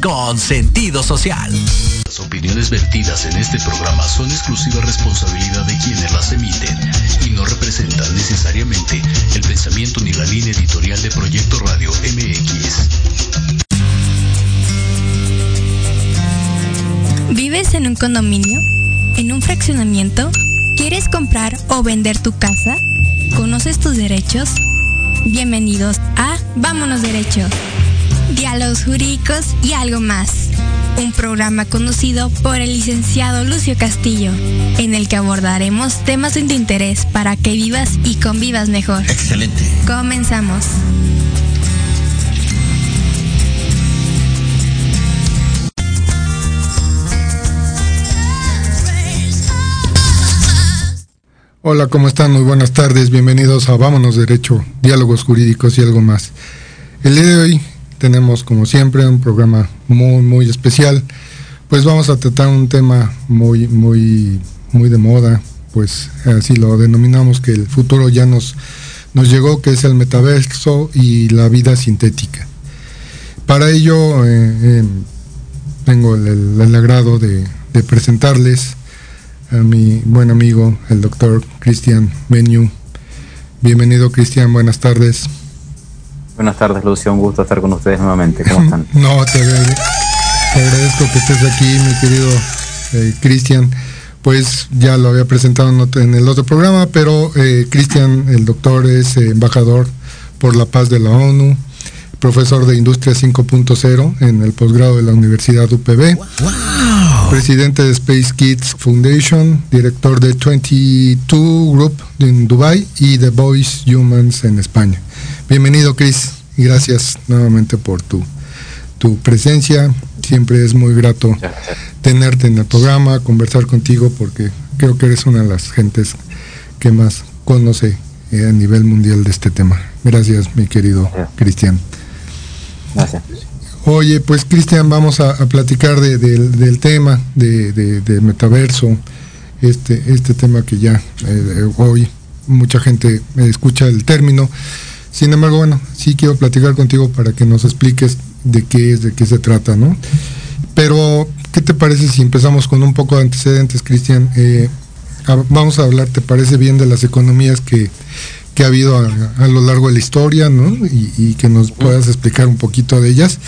con sentido social. Las opiniones vertidas en este programa son exclusiva responsabilidad de quienes las emiten y no representan necesariamente el pensamiento ni la línea editorial de Proyecto Radio MX. ¿Vives en un condominio? ¿En un fraccionamiento? ¿Quieres comprar o vender tu casa? ¿Conoces tus derechos? Bienvenidos a Vámonos Derecho diálogos jurídicos y algo más. Un programa conducido por el licenciado Lucio Castillo, en el que abordaremos temas de interés para que vivas y convivas mejor. Excelente. Comenzamos. Hola, ¿cómo están? Muy buenas tardes. Bienvenidos a Vámonos Derecho, Diálogos Jurídicos y algo más. El día de hoy tenemos como siempre un programa muy muy especial. Pues vamos a tratar un tema muy muy muy de moda, pues así lo denominamos que el futuro ya nos nos llegó que es el metaverso y la vida sintética. Para ello eh, eh, tengo el, agrado de, presentarles a mi buen amigo, el doctor Cristian Menyu. Bienvenido Cristian, buenas tardes. Buenas tardes, Lucio. Un gusto estar con ustedes nuevamente. ¿Cómo están? no, te, agradezco que estés aquí, mi querido eh, Cristian. Pues ya lo había presentado en el otro programa, pero eh, Cristian, el doctor, es embajador por la paz de la ONU, profesor de Industria 5.0 en el posgrado de la Universidad UPB, presidente de Space Kids Foundation, director de 22 Group en Dubai y The Voice Humans en España. Bienvenido, Chris, y gracias nuevamente por tu, tu presencia. Siempre es muy grato tenerte en el programa, conversar contigo, porque creo que eres una de las gentes que más conoce eh, a nivel mundial de este tema. Gracias, mi querido Cristian. Gracias. Oye, pues Cristian, vamos a, platicar del tema de, metaverso, este, este tema que ya eh, hoy mucha gente escucha el término. Sin embargo, bueno, sí quiero platicar contigo para que nos expliques de qué es, de qué se trata, ¿no? Pero, ¿qué te parece si empezamos con un poco de antecedentes, Cristian? Eh, vamos a hablar, ¿te parece bien de las economías que, ha habido a, lo largo de la historia, ¿no? Y, que nos puedas explicar un poquito de ellas.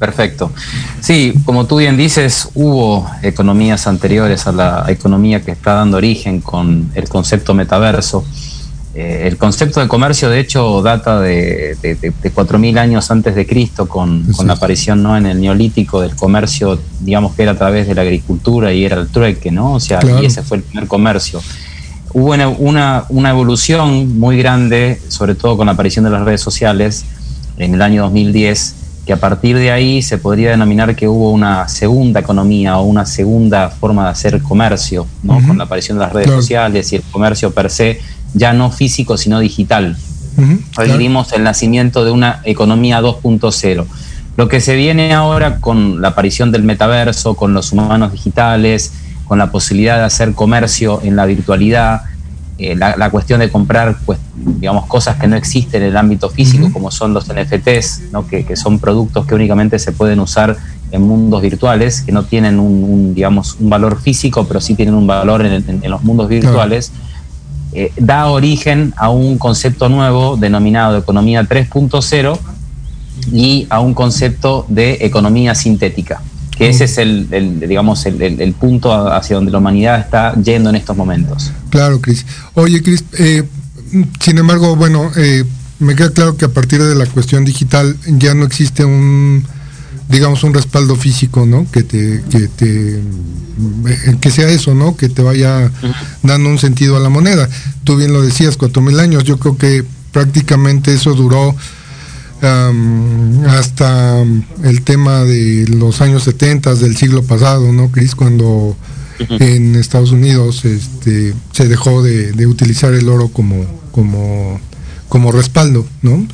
Perfecto. Sí, como tú bien dices, hubo economías anteriores a la economía que está dando origen con el concepto metaverso eh, el concepto de comercio, de hecho, data de, de, de, 4.000 años antes de Cristo, con, la aparición ¿no? en el neolítico del comercio, digamos que era a través de la agricultura y era el trueque, ¿no? O sea, y ese fue el primer comercio. Hubo una, una, evolución muy grande, sobre todo con la aparición de las redes sociales en el año 2010, que a partir de ahí se podría denominar que hubo una segunda economía o una segunda forma de hacer comercio, ¿no? con la aparición de las redes sociales y el comercio per se ya no físico, sino digital. Hoy vivimos el nacimiento de una economía 2.0. Lo que se viene ahora con la aparición del metaverso, con los humanos digitales, con la posibilidad de hacer comercio en la virtualidad, eh, la, cuestión de comprar pues, digamos, cosas que no existen en el ámbito físico, como son los NFTs, ¿no? que, son productos que únicamente se pueden usar en mundos virtuales, que no tienen un, digamos, un valor físico, pero sí tienen un valor en, los mundos virtuales. Eh, da origen a un concepto nuevo denominado economía 3.0 y a un concepto de economía sintética, que ese es el, digamos, el, punto hacia donde la humanidad está yendo en estos momentos. Claro, Cris. Oye, Cris, eh, sin embargo, bueno, eh, me queda claro que a partir de la cuestión digital ya no existe un digamos un respaldo físico no que te que te eh, que sea eso no que te vaya dando un sentido a la moneda tú bien lo decías cuatro mil años yo creo que prácticamente eso duró hasta el tema de los años 70 del siglo pasado, ¿no, Cris? Cuando en Estados Unidos este, se dejó de, utilizar el oro como, como, como respaldo, ¿no?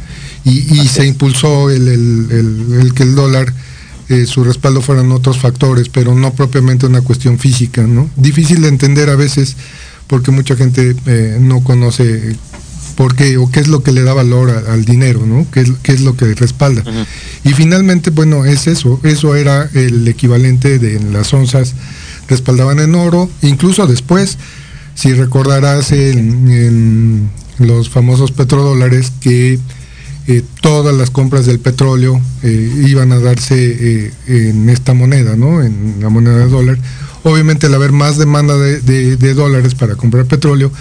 Y, se impulsó el, el, que el dólar, eh, su respaldo fueran otros factores, pero no propiamente una cuestión física, ¿no? Difícil de entender a veces porque mucha gente eh, no conoce por qué o qué es lo que le da valor al dinero, ¿no? ¿Qué es, qué es lo que respalda? Y finalmente, bueno, es eso, eso era el equivalente de las onzas respaldaban en oro, incluso después, si recordarás en, los famosos petrodólares que eh, todas las compras del petróleo eh, iban a darse eh, en esta moneda, ¿no? En la moneda de dólar. Obviamente al haber más demanda de, dólares para comprar petróleo,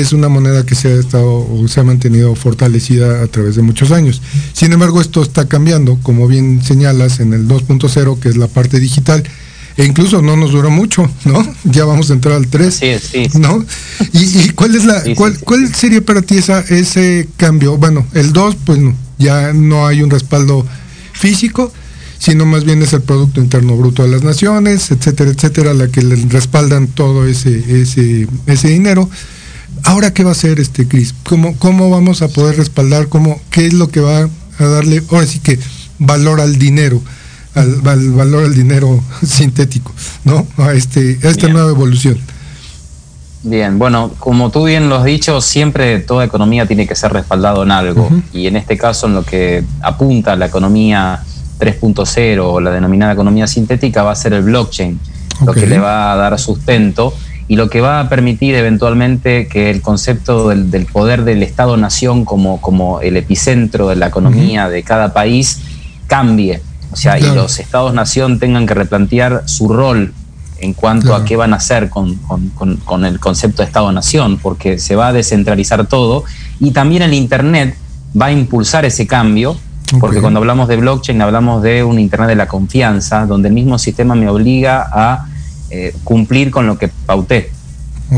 es una moneda que se ha estado se ha mantenido fortalecida a través de muchos años. Sin embargo, esto está cambiando, como bien señalas, en el 2.0, que es la parte digital, e incluso no nos duró mucho, ¿no? Ya vamos a entrar al 3, sí, sí, ¿no? ¿Y, cuál es la cuál, cuál sería para ti esa, ese cambio? Bueno, el 2 pues ya no hay un respaldo físico, sino más bien es el producto interno bruto de las naciones, etcétera, etcétera, la que le respaldan todo ese ese ese dinero. Ahora qué va a hacer este Cris? ¿Cómo cómo vamos a poder respaldar cómo qué es lo que va a darle ahora sí que valor al dinero? al, valor del dinero sintético, ¿no? A, este, esta nueva evolución. Bien, bueno, como tú bien lo has dicho, siempre toda economía tiene que ser respaldado en algo. Y en este caso, en lo que apunta la economía 3.0 o la denominada economía sintética, va a ser el blockchain, lo que le va a dar sustento y lo que va a permitir eventualmente que el concepto del, poder del Estado-nación como, como el epicentro de la economía de cada país cambie. O sea, y los estados-nación tengan que replantear su rol en cuanto a qué van a hacer con, el concepto de Estado-Nación, porque se va a descentralizar todo y también el Internet va a impulsar ese cambio, porque cuando hablamos de blockchain hablamos de un Internet de la confianza, donde el mismo sistema me obliga a eh, cumplir con lo que pauté.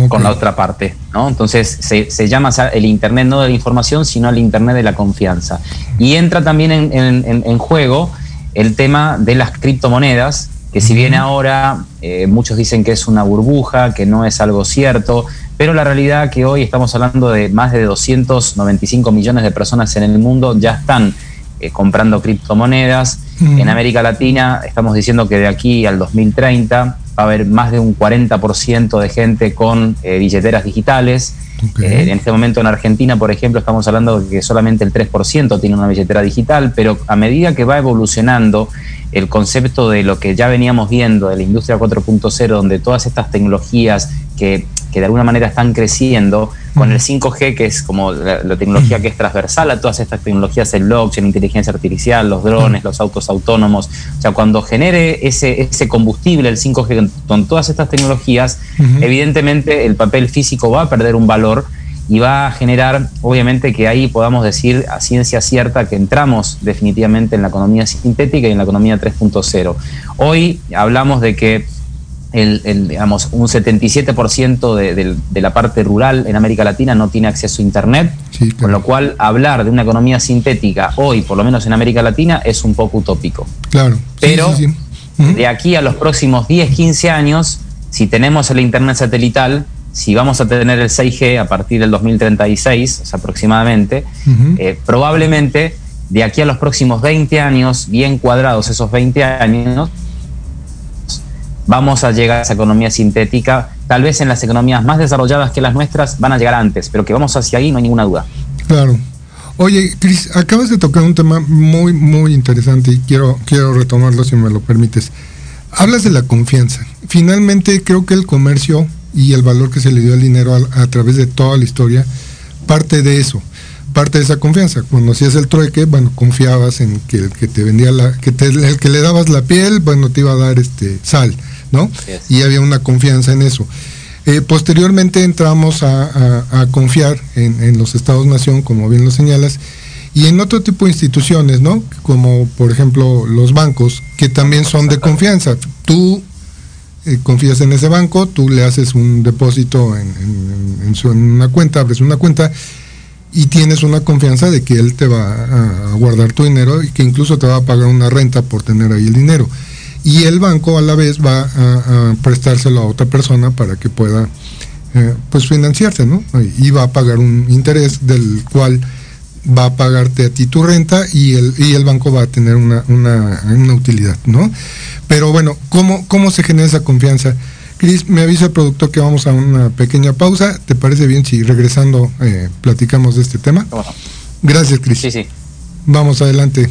con la otra parte, ¿no? Entonces se, llama el Internet no de la información, sino el Internet de la confianza. Y entra también en juego el tema de las criptomonedas, que si bien ahora eh, muchos dicen que es una burbuja, que no es algo cierto, pero la realidad que hoy estamos hablando de más de 295 millones de personas en el mundo ya están eh, comprando criptomonedas. En América Latina estamos diciendo que de aquí al 2030 va a haber más de un 40% de gente con eh, billeteras digitales. Eh, en este momento en Argentina, por ejemplo, estamos hablando de que solamente el 3% tiene una billetera digital, pero a medida que va evolucionando el concepto de lo que ya veníamos viendo de la industria 4.0, donde todas estas tecnologías que, de alguna manera están creciendo, con el 5G, que es como la, tecnología que es transversal a todas estas tecnologías, el blockchain, inteligencia artificial, los drones, los autos autónomos, o sea, cuando genere ese, ese combustible, el 5G, con todas estas tecnologías, evidentemente el papel físico va a perder un valor y va a generar, obviamente, que ahí podamos decir a ciencia cierta que entramos definitivamente en la economía sintética y en la economía 3.0. Hoy hablamos de que el, digamos, un 77% de, de, la parte rural en América Latina no tiene acceso a Internet, con lo cual hablar de una economía sintética hoy, por lo menos en América Latina, es un poco utópico. Claro. Pero de aquí a los próximos 10, 15 años, si tenemos el Internet satelital, si vamos a tener el 6G a partir del 2036 aproximadamente, eh, probablemente de aquí a los próximos 20 años, bien cuadrados esos 20 años, vamos a llegar a esa economía sintética. Tal vez en las economías más desarrolladas que las nuestras van a llegar antes, pero que vamos hacia ahí no hay ninguna duda. Claro. Oye, Cris, acabas de tocar un tema muy, muy interesante y quiero, quiero retomarlo si me lo permites. Hablas de la confianza. Finalmente creo que el comercio y el valor que se le dio al dinero a, través de toda la historia, parte de eso, parte de esa confianza. Cuando hacías el trueque, bueno, confiabas en que el que te vendía la, que el que le dabas la piel, bueno, te iba a dar este sal, ¿no? Y había una confianza en eso. Eh, posteriormente entramos a, confiar en, en, los estados-nación, como bien lo señalas, y en otro tipo de instituciones, ¿no? Como por ejemplo los bancos, que también son de confianza. Tú eh, confías en ese banco, tú le haces un depósito en, su, una cuenta, abres una cuenta y tienes una confianza de que él te va a, guardar tu dinero y que incluso te va a pagar una renta por tener ahí el dinero. Y el banco a la vez va a, prestárselo a otra persona para que pueda eh, pues financiarse, ¿no? Y va a pagar un interés del cual va a pagarte a ti tu renta y el, y el banco va a tener una, una, utilidad, ¿no? Pero bueno, ¿cómo, ¿cómo se genera esa confianza? Cris, me avisa el productor que vamos a una pequeña pausa. ¿Te parece bien si regresando eh, platicamos de este tema? Gracias, Cris. Sí, sí. Vamos adelante.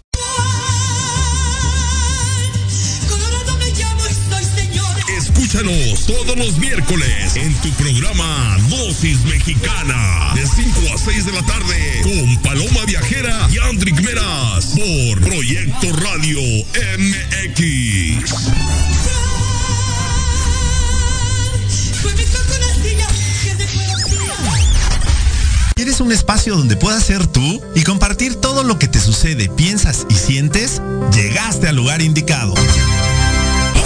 Escúchanos todos los miércoles en tu programa Dosis Mexicana de 5 a 6 de la tarde con Paloma Viajera y Andrick Meras por Proyecto Radio MX. ¿Quieres un espacio donde puedas ser tú y compartir todo lo que te sucede, piensas y sientes? Llegaste al lugar indicado.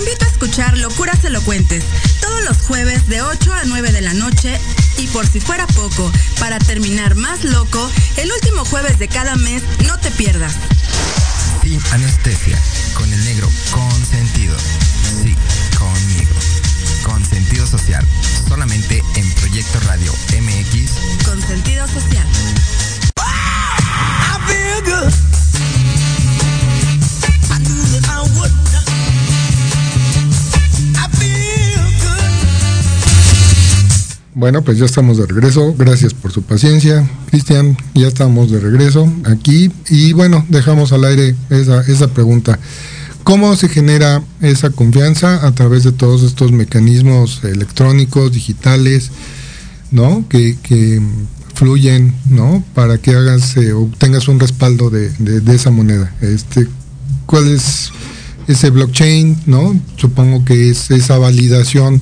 invito a escuchar Locuras Elocuentes todos los jueves de 8 a 9 de la noche y por si fuera poco, para terminar más loco, el último jueves de cada mes no te pierdas. Sin anestesia, con el negro consentido. Sí, conmigo. Con sentido social, solamente en Proyecto Radio MX. Con sentido social. Bueno, pues ya estamos de regreso. Gracias por su paciencia. Cristian, ya estamos de regreso aquí. Y bueno, dejamos al aire esa, esa pregunta. ¿Cómo se genera esa confianza a través de todos estos mecanismos electrónicos, digitales, ¿no? Que, fluyen, ¿no? Para que hagas, eh, obtengas un respaldo de, de, esa moneda. Este, ¿Cuál es ese blockchain, ¿no? Supongo que es esa validación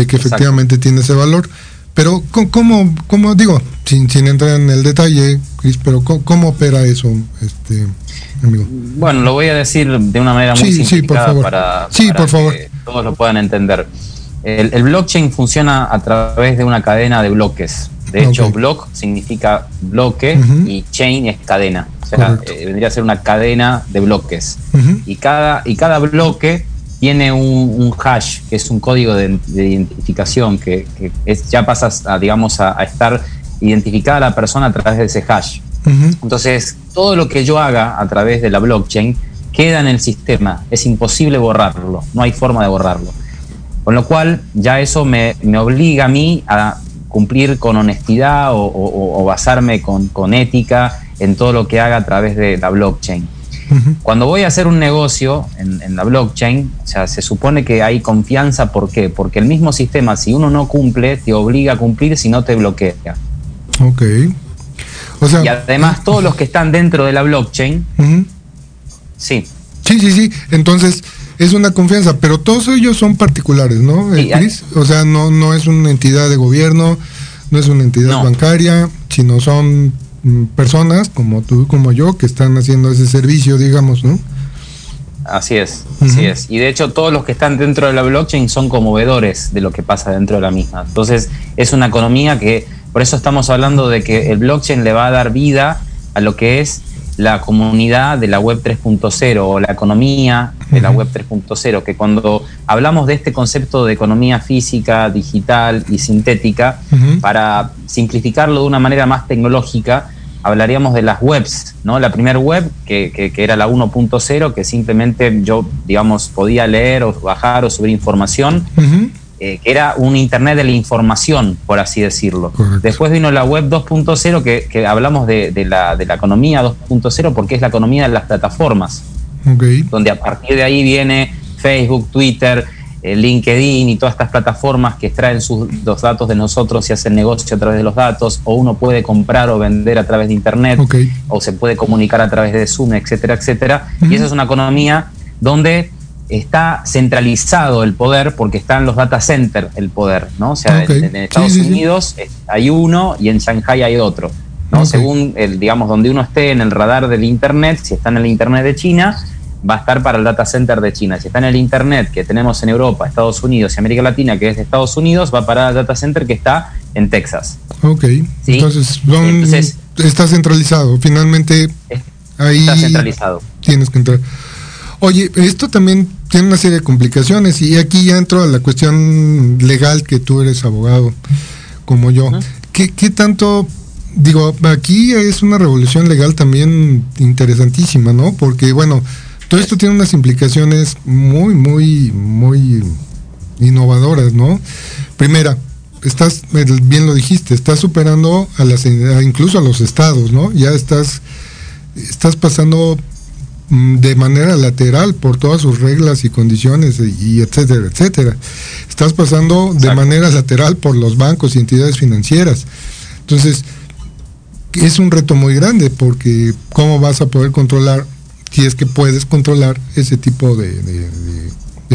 de que efectivamente tiene ese valor. Pero, ¿cómo, cómo digo, sin, sin entrar en el detalle, Chris, pero ¿cómo, opera eso, este amigo? Bueno, lo voy a decir de una manera muy simplificada para, que todos lo puedan entender. El, blockchain funciona a través de una cadena de bloques. De hecho, block significa bloque y chain es cadena. O sea, eh, vendría a ser una cadena de bloques. y, cada, y cada bloque tiene un, hash, que es un código de, identificación, que, es, ya pasas a, digamos, a, estar identificada la persona a través de ese hash. Entonces, todo lo que yo haga a través de la blockchain queda en el sistema, es imposible borrarlo, no hay forma de borrarlo. Con lo cual, ya eso me, obliga a mí a cumplir con honestidad o, basarme con, con ética en todo lo que haga a través de la blockchain. Cuando voy a hacer un negocio en, la blockchain, o sea, se supone que hay confianza, ¿por qué? Porque el mismo sistema, si uno no cumple, te obliga a cumplir, si no te bloquea. Ok. y además todos los que están dentro de la blockchain, sí. Sí, sí, sí. Entonces, es una confianza, pero todos ellos son particulares, ¿no? Sí, o sea, no, no es una entidad de gobierno, no es una entidad bancaria, sino son personas como tú, como yo, que están haciendo ese servicio, digamos, ¿no? Así es, así es. Y de hecho todos los que están dentro de la blockchain son conmovedores de lo que pasa dentro de la misma. Entonces es una economía que, por eso estamos hablando de que el blockchain le va a dar vida a lo que es la comunidad de la web 3.0 o la economía de la web 3.0, que cuando hablamos de este concepto de economía física, digital y sintética, para simplificarlo de una manera más tecnológica, hablaríamos de las webs, ¿no? La primera web, que, que, era la 1.0, que simplemente yo, digamos, podía leer o bajar o subir información, eh, que era un Internet de la información, por así decirlo. Después vino la web 2.0, que, que, hablamos de, de, la, de la economía 2.0, porque es la economía de las plataformas, donde a partir de ahí viene Facebook, Twitter, eh, LinkedIn y todas estas plataformas que extraen sus, los datos de nosotros y hacen negocio a través de los datos, o uno puede comprar o vender a través de Internet, o se puede comunicar a través de Zoom, etcétera, etcétera. Y esa es una economía donde está centralizado el poder porque están los data centers el poder, ¿no? O sea, en, Estados Unidos hay uno y en Shanghai hay otro, ¿no? Según el, digamos, donde uno esté en el radar del Internet, si está en el Internet de China, va a estar para el data center de China. Si está en el Internet que tenemos en Europa, Estados Unidos y América Latina, que es de Estados Unidos, va para el data center que está en Texas. Ok. Entonces, está centralizado. Finalmente, ahí está centralizado. Tienes que entrar. Oye, esto también tiene una serie de complicaciones y aquí ya entro a la cuestión legal que tú eres abogado como yo. ¿Qué, ¿Qué tanto digo, aquí es una revolución legal también interesantísima, ¿no? Porque, bueno, todo esto tiene unas implicaciones muy, muy, muy innovadoras, ¿no? Primera, estás, bien lo dijiste, estás superando a las, incluso a los estados, ¿no? Ya estás, estás pasando de manera lateral por todas sus reglas y condiciones y etcétera, etcétera. Estás pasando de manera lateral por los bancos y entidades financieras. Entonces, es un reto muy grande porque ¿cómo vas a poder controlar si es que puedes controlar ese tipo de,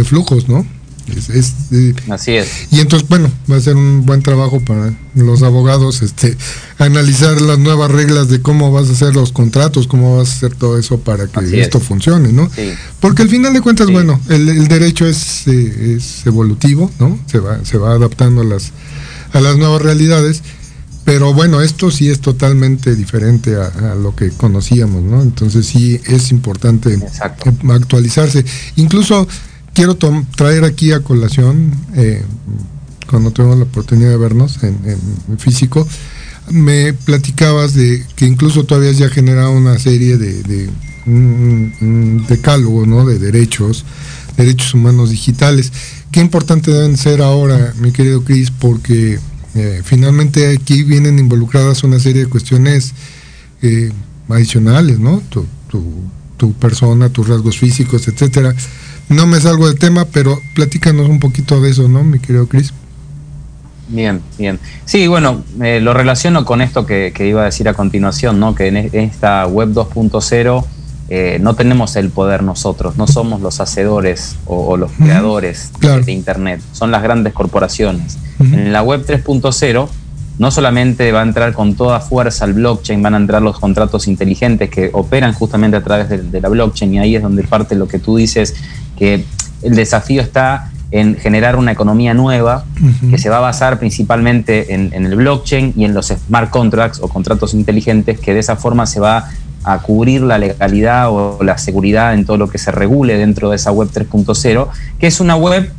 flujos, ¿no? Es, Así es. Y entonces, bueno, va a ser un buen trabajo para los abogados este, analizar las nuevas reglas de cómo vas a hacer los contratos, cómo vas a hacer todo eso para que esto funcione, ¿no? Porque al final de cuentas, bueno, el, derecho es, eh, es, evolutivo, ¿no? Se va, se va adaptando a las, a las nuevas realidades pero bueno, esto sí es totalmente diferente a, lo que conocíamos, ¿no? Entonces sí es importante actualizarse. Incluso quiero traer aquí a colación, eh, cuando tuvimos la oportunidad de vernos en, físico, me platicabas de que incluso tú habías ya generado una serie de, de decálogo, ¿no? De derechos, derechos humanos digitales. Qué importante deben ser ahora, mi querido Cris, porque eh, finalmente aquí vienen involucradas una serie de cuestiones eh, adicionales, ¿no? Tu, tu, persona, tus rasgos físicos, etcétera. No me salgo del tema, pero platícanos un poquito de eso, ¿no, mi querido Cris? Bien, bien. Sí, bueno, eh, lo relaciono con esto que, iba a decir a continuación, ¿no? Que en esta web 2.0 eh, no tenemos el poder nosotros, no somos los hacedores o, los creadores de, Internet, son las grandes corporaciones. En la web 3.0 no solamente va a entrar con toda fuerza el blockchain, van a entrar los contratos inteligentes que operan justamente a través de, la blockchain y ahí es donde parte lo que tú dices, que el desafío está en generar una economía nueva que se va a basar principalmente en, en, el blockchain y en los smart contracts o contratos inteligentes que de esa forma se va a cubrir la legalidad o la seguridad en todo lo que se regule dentro de esa web 3.0, que es una web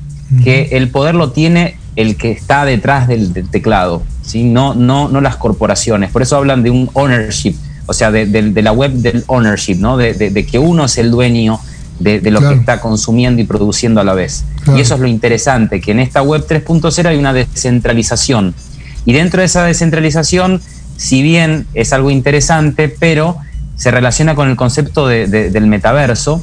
que el poder lo tiene el que está detrás del, teclado, ¿sí? no, no, no las corporaciones. Por eso hablan de un ownership, o sea, de, la web del ownership, ¿no? de, que uno es el dueño de, lo que está consumiendo y produciendo a la vez. Y eso es lo interesante, que en esta web 3.0 hay una descentralización. Y dentro de esa descentralización, si bien es algo interesante, pero se relaciona con el concepto del metaverso.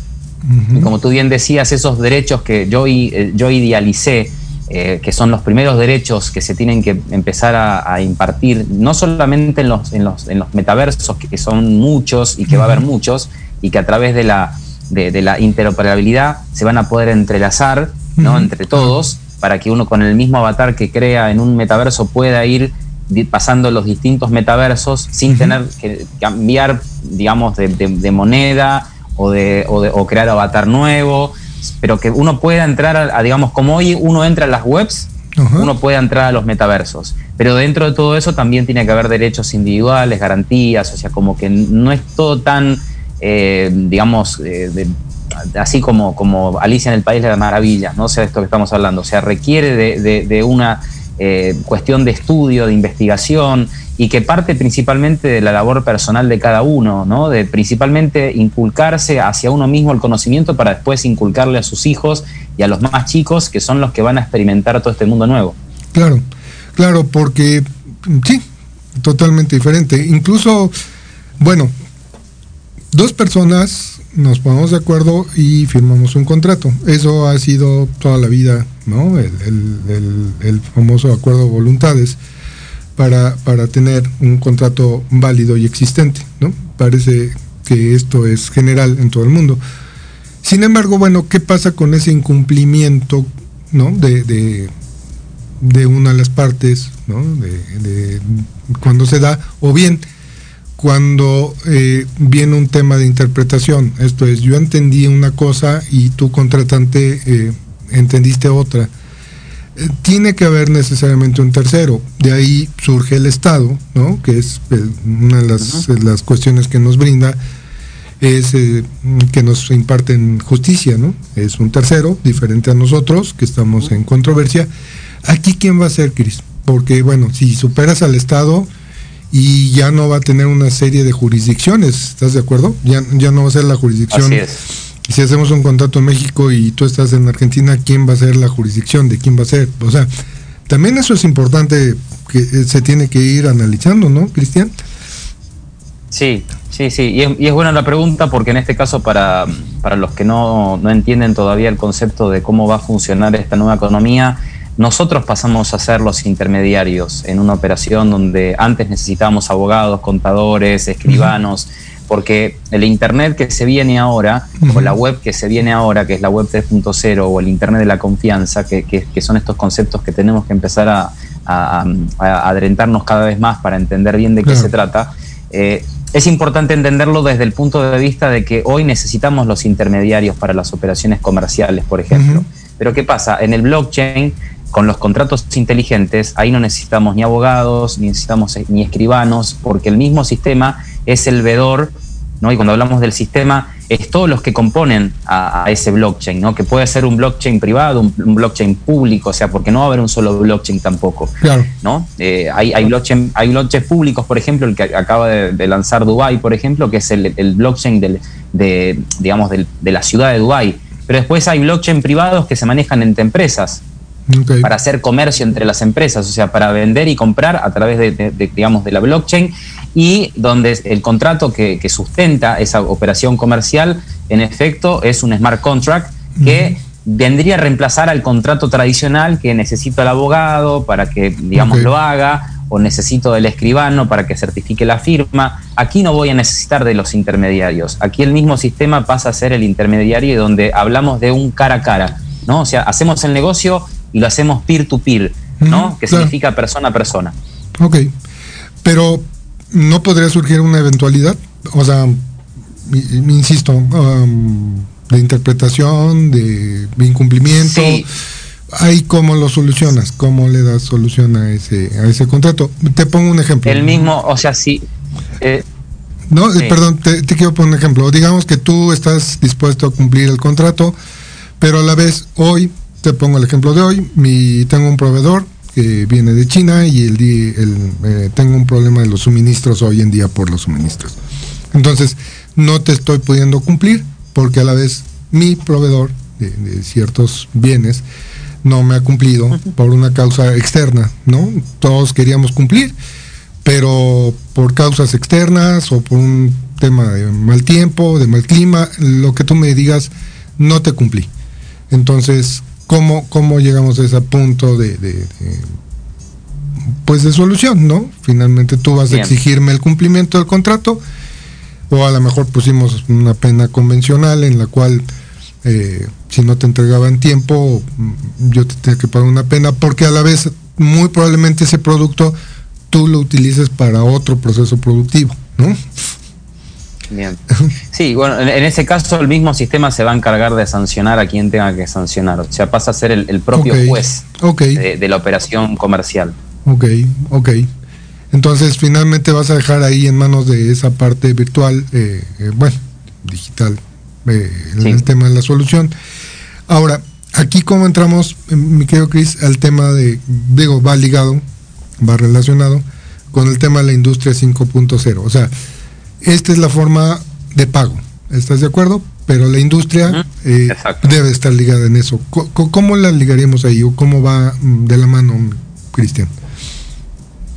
y como tú bien decías, esos derechos que yo, eh, yo idealicé, eh, que son los primeros derechos que se tienen que empezar a, impartir, no solamente en los, en los, en los metaversos, que, son muchos y que va a haber muchos, y que a través de la, de, la interoperabilidad se van a poder entrelazar ¿no? entre todos, para que uno con el mismo avatar que crea en un metaverso pueda ir pasando los distintos metaversos sin tener que cambiar, digamos, de, moneda o, de, o, crear avatar nuevo, pero que uno pueda entrar a, digamos, como hoy uno entra a las webs, uno puede entrar a los metaversos. Pero dentro de todo eso también tiene que haber derechos individuales, garantías, o sea, como que no es todo tan, eh, digamos, eh, así como, como Alicia en el País de las Maravillas, ¿no? O sea, esto que estamos hablando, o sea, requiere de, de una eh, cuestión de estudio, de investigación y que parte principalmente de la labor personal de cada uno, ¿no? De principalmente inculcarse hacia uno mismo el conocimiento para después inculcarle a sus hijos y a los más chicos que son los que van a experimentar todo este mundo nuevo. Claro, claro, porque sí, totalmente diferente. Incluso, bueno, dos personas nos ponemos de acuerdo y firmamos un contrato. Eso ha sido toda la vida, ¿no? El, famoso acuerdo de voluntades para, para tener un contrato válido y existente, ¿no? Parece que esto es general en todo el mundo. Sin embargo, bueno, ¿qué pasa con ese incumplimiento, ¿no? De, de, una de las partes, ¿no? De, cuando se da, o bien cuando eh, viene un tema de interpretación. Esto es, yo entendí una cosa y tú contratante eh, entendiste otra. Eh, tiene que haber necesariamente un tercero. De ahí surge el Estado, ¿no? que es una de las, las, cuestiones que nos brinda, es que nos imparten justicia. ¿no? Es un tercero, diferente a nosotros, que estamos en controversia. Aquí, ¿quién va a ser, Cris? Porque, bueno, si superas al Estado, y ya no va a tener una serie de jurisdicciones, ¿estás de acuerdo? Ya, ya no va a ser la jurisdicción. Así es. Si hacemos un contrato en México y tú estás en Argentina, ¿quién va a ser la jurisdicción? ¿De quién va a ser? O sea, también eso es importante que eh, se tiene que ir analizando, ¿no, Cristian? Sí, sí, sí. Y es, y es, buena la pregunta porque en este caso para, para los que no, no entienden todavía el concepto de cómo va a funcionar esta nueva economía, nosotros pasamos a ser los intermediarios en una operación donde antes necesitábamos abogados, contadores, escribanos, porque el Internet que se viene ahora, o la web que se viene ahora, que es la web 3.0, o el Internet de la confianza, que, son estos conceptos que tenemos que empezar a, a, cada vez más para entender bien de qué se trata, eh, es importante entenderlo desde el punto de vista de que hoy necesitamos los intermediarios para las operaciones comerciales, por ejemplo. Pero ¿qué pasa? En el blockchain con los contratos inteligentes, ahí no necesitamos ni abogados, ni necesitamos ni escribanos, porque el mismo sistema es el vedor, ¿no? Y cuando hablamos del sistema, es todos los que componen a, ese blockchain, ¿no? Que puede ser un blockchain privado, un, blockchain público, o sea, porque no va a haber un solo blockchain tampoco, claro. ¿no? Eh, hay, hay, blockchain, hay blockchains públicos, por ejemplo, el que acaba de, lanzar Dubai, por ejemplo, que es el, blockchain del, de, digamos, de la ciudad de Dubai. Pero después hay blockchain privados que se manejan entre empresas, para hacer comercio entre las empresas, o sea, para vender y comprar a través de, digamos, de la blockchain y donde el contrato que, sustenta esa operación comercial, en efecto, es un smart contract que vendría a reemplazar al contrato tradicional que necesito al abogado para que, digamos, lo haga o necesito del escribano para que certifique la firma. Aquí no voy a necesitar de los intermediarios. Aquí el mismo sistema pasa a ser el intermediario donde hablamos de un cara a cara. ¿no? O sea, hacemos el negocio y lo hacemos peer-to-peer, ¿no? que significa persona a persona. Ok, pero ¿no podría surgir una eventualidad? O sea, insisto, um, de interpretación, de, incumplimiento. Sí. Ahí cómo lo solucionas, cómo le das solución a ese a ese contrato. Te pongo un ejemplo. El mismo, o sea, sí. Eh, no, eh, perdón, te, te, quiero poner un ejemplo. Digamos que tú estás dispuesto a cumplir el contrato, pero a la vez hoy te pongo el ejemplo de hoy. Mi, tengo un proveedor que viene de China y el, el eh, tengo un problema de los suministros hoy en día por los suministros. Entonces, no te estoy pudiendo cumplir porque a la vez mi proveedor de, ciertos bienes no me ha cumplido por una causa externa, ¿no? Todos queríamos cumplir, pero por causas externas o por un tema de mal tiempo, de mal clima, lo que tú me digas, no te cumplí. Entonces, cómo, llegamos a ese punto de, pues de solución, ¿no? Finalmente tú vas a exigirme el cumplimiento del contrato o a lo mejor pusimos una pena convencional en la cual eh, si no te entregaban tiempo yo te tenía que pagar una pena porque a la vez muy probablemente ese producto tú lo utilices para otro proceso productivo, ¿no? Bien. Sí, bueno, en, ese caso el mismo sistema se va a encargar de sancionar a quien tenga que sancionar. O sea, pasa a ser el, propio juez De, la operación comercial. Ok, ok. Entonces, finalmente vas a dejar ahí en manos de esa parte virtual, eh, eh, bueno, digital, eh, el tema de la solución. Ahora, aquí cómo entramos, eh, mi querido Chris, al tema de, digo, va ligado, va relacionado con el tema de la industria 5.0. O sea, esta es la forma de pago. ¿Estás de acuerdo? Pero la industria eh, debe estar ligada en eso. ¿Cómo, la ligaríamos ahí o cómo va mm, de la mano, Cristian?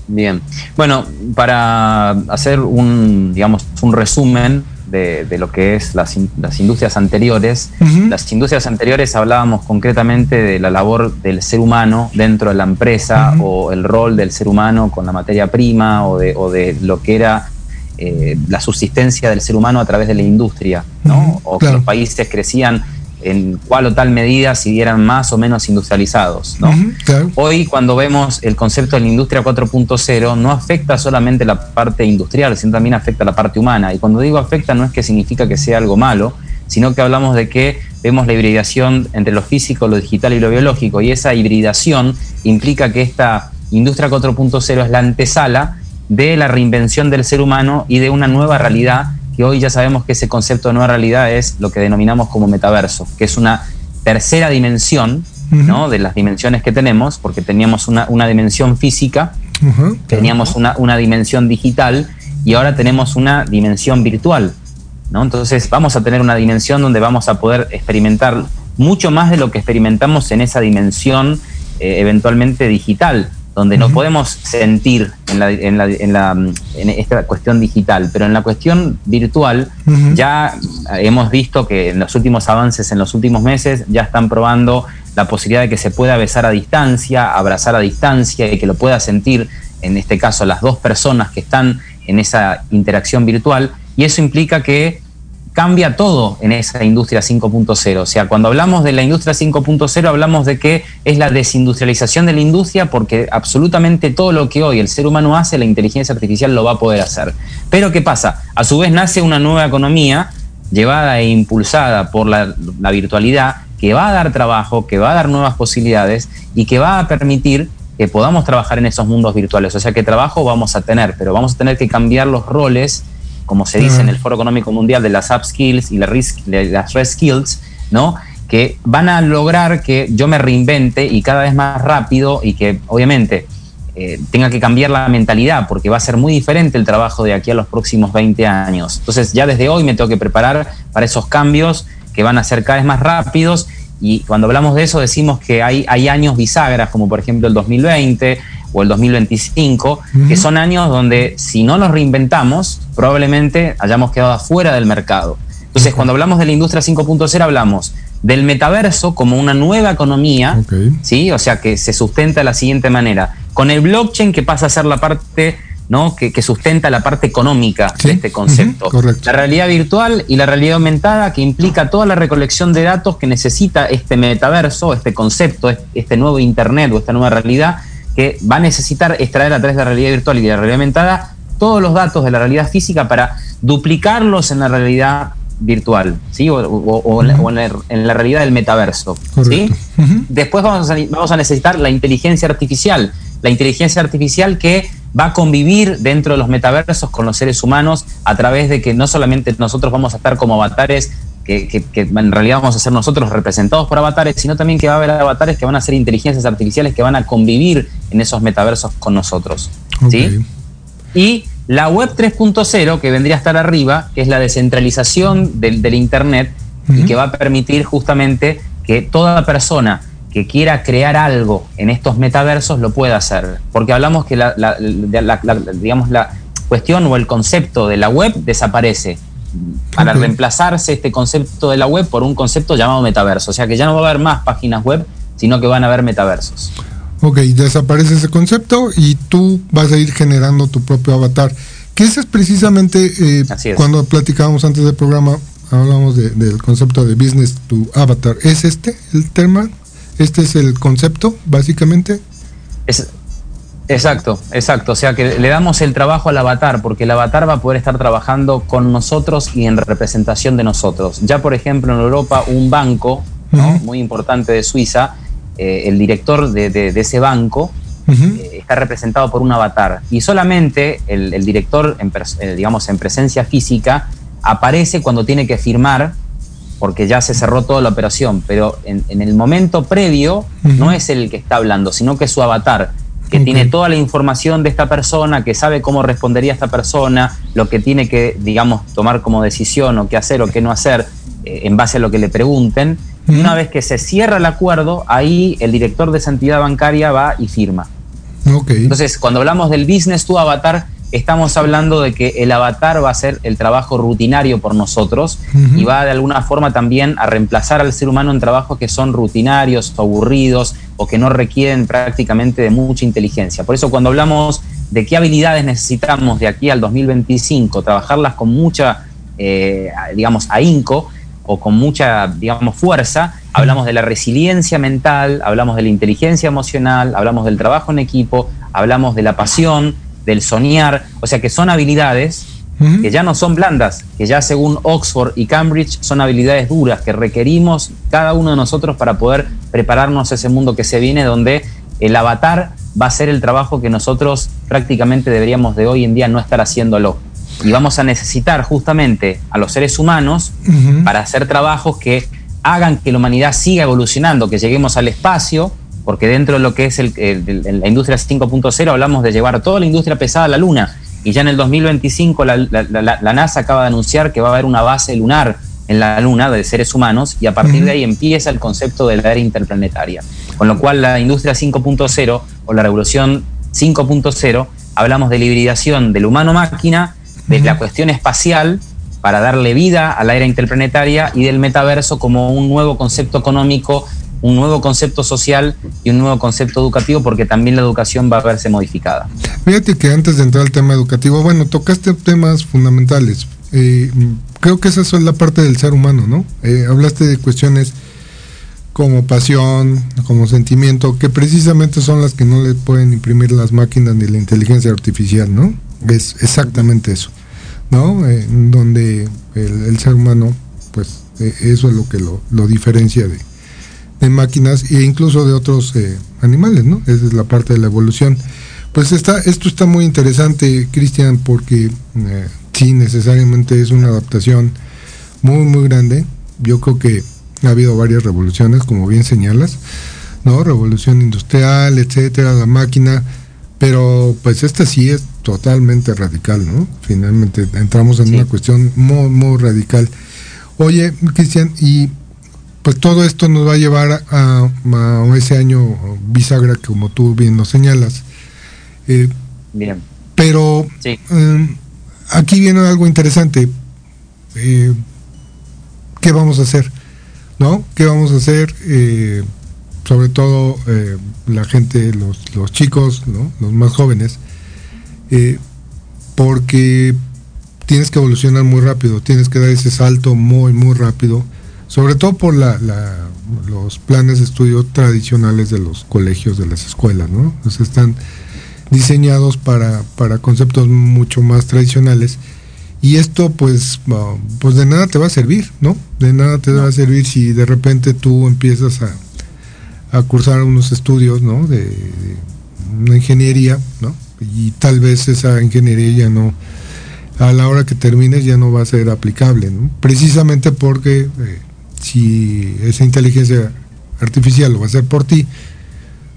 Bien. Bueno, para hacer un, digamos, un resumen de, lo que es las, industrias anteriores, las industrias anteriores hablábamos concretamente de la labor del ser humano dentro de la empresa o el rol del ser humano con la materia prima o de, o de lo que era eh, la subsistencia del ser humano a través de la industria, ¿no? o que los países crecían en cual o tal medida si eran más o menos industrializados. ¿no? Hoy cuando vemos el concepto de la industria 4.0 no afecta solamente la parte industrial, sino también afecta la parte humana. Y cuando digo afecta no es que significa que sea algo malo, sino que hablamos de que vemos la hibridación entre lo físico, lo digital y lo biológico. Y esa hibridación implica que esta industria 4.0 es la antesala de la reinvención del ser humano y de una nueva realidad que hoy ya sabemos que ese concepto de nueva realidad es lo que denominamos como metaverso, que es una tercera dimensión ¿no? de las dimensiones que tenemos, porque teníamos una, dimensión física, teníamos una, una, dimensión digital y ahora tenemos una dimensión virtual. ¿no? Entonces vamos a tener una dimensión donde vamos a poder experimentar mucho más de lo que experimentamos en esa dimensión eh, eventualmente digital donde no podemos sentir en, la, en, la, en, la, en, esta cuestión digital, pero en la cuestión virtual ya hemos visto que en los últimos avances, en los últimos meses, ya están probando la posibilidad de que se pueda besar a distancia, abrazar a distancia y que lo pueda sentir, en este caso, las dos personas que están en esa interacción virtual, y eso implica que cambia todo en esa industria 5.0. O sea, cuando hablamos de la industria 5.0 hablamos de que es la desindustrialización de la industria porque absolutamente todo lo que hoy el ser humano hace, la inteligencia artificial lo va a poder hacer. Pero ¿qué pasa? A su vez nace una nueva economía llevada e impulsada por la, virtualidad que va a dar trabajo, que va a dar nuevas posibilidades y que va a permitir que podamos trabajar en esos mundos virtuales. O sea que trabajo vamos a tener, pero vamos a tener que cambiar los roles como se dice en el Foro Económico Mundial, de las upskills y las reskills, ¿no? que van a lograr que yo me reinvente y cada vez más rápido y que obviamente eh, tenga que cambiar la mentalidad porque va a ser muy diferente el trabajo de aquí a los próximos 20 años. Entonces ya desde hoy me tengo que preparar para esos cambios que van a ser cada vez más rápidos y cuando hablamos de eso decimos que hay, hay años bisagras como por ejemplo el 2020 o el 2025, que son años donde si no nos reinventamos, probablemente hayamos quedado afuera del mercado. Entonces, cuando hablamos de la industria 5.0, hablamos del metaverso como una nueva economía, ¿sí? O sea, que se sustenta de la siguiente manera. Con el blockchain que pasa a ser la parte ¿no? que, sustenta la parte económica de este concepto. la realidad virtual y la realidad aumentada que implica toda la recolección de datos que necesita este metaverso, este concepto, este nuevo Internet o esta nueva realidad que va a necesitar extraer a través de la realidad virtual y de la realidad aumentada todos los datos de la realidad física para duplicarlos en la realidad virtual, ¿sí? O, en, la, realidad del metaverso, ¿sí? Después vamos a, vamos a necesitar la inteligencia artificial, la inteligencia artificial que va a convivir dentro de los metaversos con los seres humanos a través de que no solamente nosotros vamos a estar como avatares que, en realidad vamos a ser nosotros representados por avatares, sino también que va a haber avatares que van a ser inteligencias artificiales que van a convivir en esos metaversos con nosotros. ¿sí? Y la web 3.0, que vendría a estar arriba, que es la descentralización del, Internet y que va a permitir justamente que toda persona que quiera crear algo en estos metaversos lo pueda hacer. Porque hablamos que la, digamos, la cuestión o el concepto de la web desaparece para reemplazarse este concepto de la web por un concepto llamado metaverso. O sea que ya no va a haber más páginas web, sino que van a haber metaversos. Ok, desaparece ese concepto y tú vas a ir generando tu propio avatar. Que ese es precisamente eh, cuando platicábamos antes del programa, hablamos del concepto de business to avatar. ¿Es este el tema? ¿Este es el concepto, básicamente? Es, Exacto, exacto. O sea que le damos el trabajo al avatar, porque el avatar va a poder estar trabajando con nosotros y en representación de nosotros. Ya, por ejemplo, en Europa, un banco muy importante de Suiza, eh, el director de, ese banco eh, está representado por un avatar. Y solamente el, director, en, eh, digamos, en presencia física, aparece cuando tiene que firmar porque ya se cerró toda la operación, pero en, el momento previo no es el que está hablando, sino que es su avatar, que tiene toda la información de esta persona, que sabe cómo respondería esta persona, lo que tiene que, digamos, tomar como decisión o qué hacer o qué no hacer eh, en base a lo que le pregunten. Y una vez que se cierra el acuerdo, ahí el director de esa entidad bancaria va y firma. Entonces, cuando hablamos del business to avatar, estamos hablando de que el avatar va a ser el trabajo rutinario por nosotros y va de alguna forma también a reemplazar al ser humano en trabajos que son rutinarios aburridos o que no requieren prácticamente de mucha inteligencia. Por eso cuando hablamos de qué habilidades necesitamos de aquí al 2025, trabajarlas con mucha, eh, digamos, ahínco o con mucha, digamos, fuerza, hablamos de la resiliencia mental, hablamos de la inteligencia emocional, hablamos del trabajo en equipo, hablamos de la pasión, del soñar, o sea que son habilidades que ya no son blandas, que ya según Oxford y Cambridge son habilidades duras que requerimos cada uno de nosotros para poder prepararnos a ese mundo que se viene, donde el avatar va a ser el trabajo que nosotros prácticamente deberíamos de hoy en día no estar haciéndolo. Y vamos a necesitar justamente a los seres humanos para hacer trabajos que hagan que la humanidad siga evolucionando, que lleguemos al espacio, porque dentro de lo que es la industria 5.0 hablamos de llevar toda la industria pesada a la Luna. Y ya en el 2025 la, NASA acaba de anunciar que va a haber una base lunar en la Luna de seres humanos y a partir de ahí empieza el concepto de la era interplanetaria. Con lo cual la industria 5.0 o la revolución 5.0 hablamos de la hibridación del humano-máquina, de la cuestión espacial para darle vida a la era interplanetaria y del metaverso como un nuevo concepto económico un nuevo concepto social y un nuevo concepto educativo porque también la educación va a verse modificada. Fíjate que antes de entrar al tema educativo, bueno, tocaste temas fundamentales. Eh, creo que esa es la parte del ser humano, ¿no? Eh, hablaste de cuestiones como pasión, como sentimiento, que precisamente son las que no le pueden imprimir las máquinas ni la inteligencia artificial, ¿no? Es exactamente eso, ¿no? Eh, donde el, ser humano, pues eso es lo que lo diferencia de, de máquinas e incluso de otros eh, animales, ¿no? Esa es la parte de la evolución. Pues está, esto está muy interesante, Cristian, porque eh, sí, necesariamente es una adaptación muy, muy grande. Yo creo que ha habido varias revoluciones, como bien señalas, ¿no? Revolución industrial, etcétera, la máquina, pero pues esta sí es totalmente radical, ¿no? Finalmente entramos en una cuestión muy, muy radical. Oye, Cristian, y pues todo esto nos va a llevar a, ese año bisagra, como tú bien nos señalas. Eh, bien. Pero em, aquí viene algo interesante. Eh, ¿Qué vamos a hacer? ¿No? ¿Qué vamos a hacer? Eh, sobre todo la gente, los, los chicos, ¿no? los más jóvenes, porque tienes que evolucionar muy rápido, tienes que dar ese salto muy, muy rápido sobre todo por la, los planes de estudio tradicionales de los colegios, de las escuelas, ¿no? están diseñados para, para conceptos mucho más tradicionales y esto pues, pues de nada te va a servir, ¿no? De nada te va a servir si de repente tú empiezas a, a cursar unos estudios, ¿no? De, una ingeniería, ¿no? Y tal vez esa ingeniería ya no, a la hora que termines ya no va a ser aplicable, ¿no? Precisamente porque eh, si esa inteligencia artificial lo va a hacer por ti,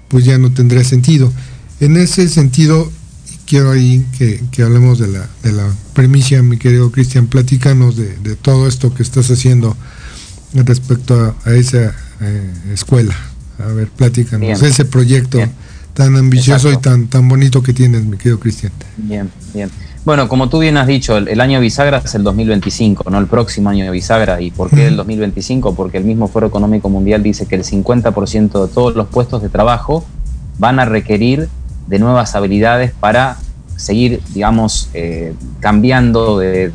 pues ya no tendría sentido. En ese sentido, quiero ahí que, hablemos de la, de la premisa, mi querido Cristian, platícanos de, todo esto que estás haciendo respecto a, esa eh, escuela. A ver, platícanos, ese proyecto tan ambicioso y tan, tan bonito que tienes, mi querido Cristian. Bien, bien. Bueno, como tú bien has dicho, el, año bisagra es el 2025, no el próximo año de bisagra. ¿Y por qué el 2025? Porque el mismo Foro Económico Mundial dice que el 50% de todos los puestos de trabajo van a requerir de nuevas habilidades para seguir, digamos, eh, cambiando de,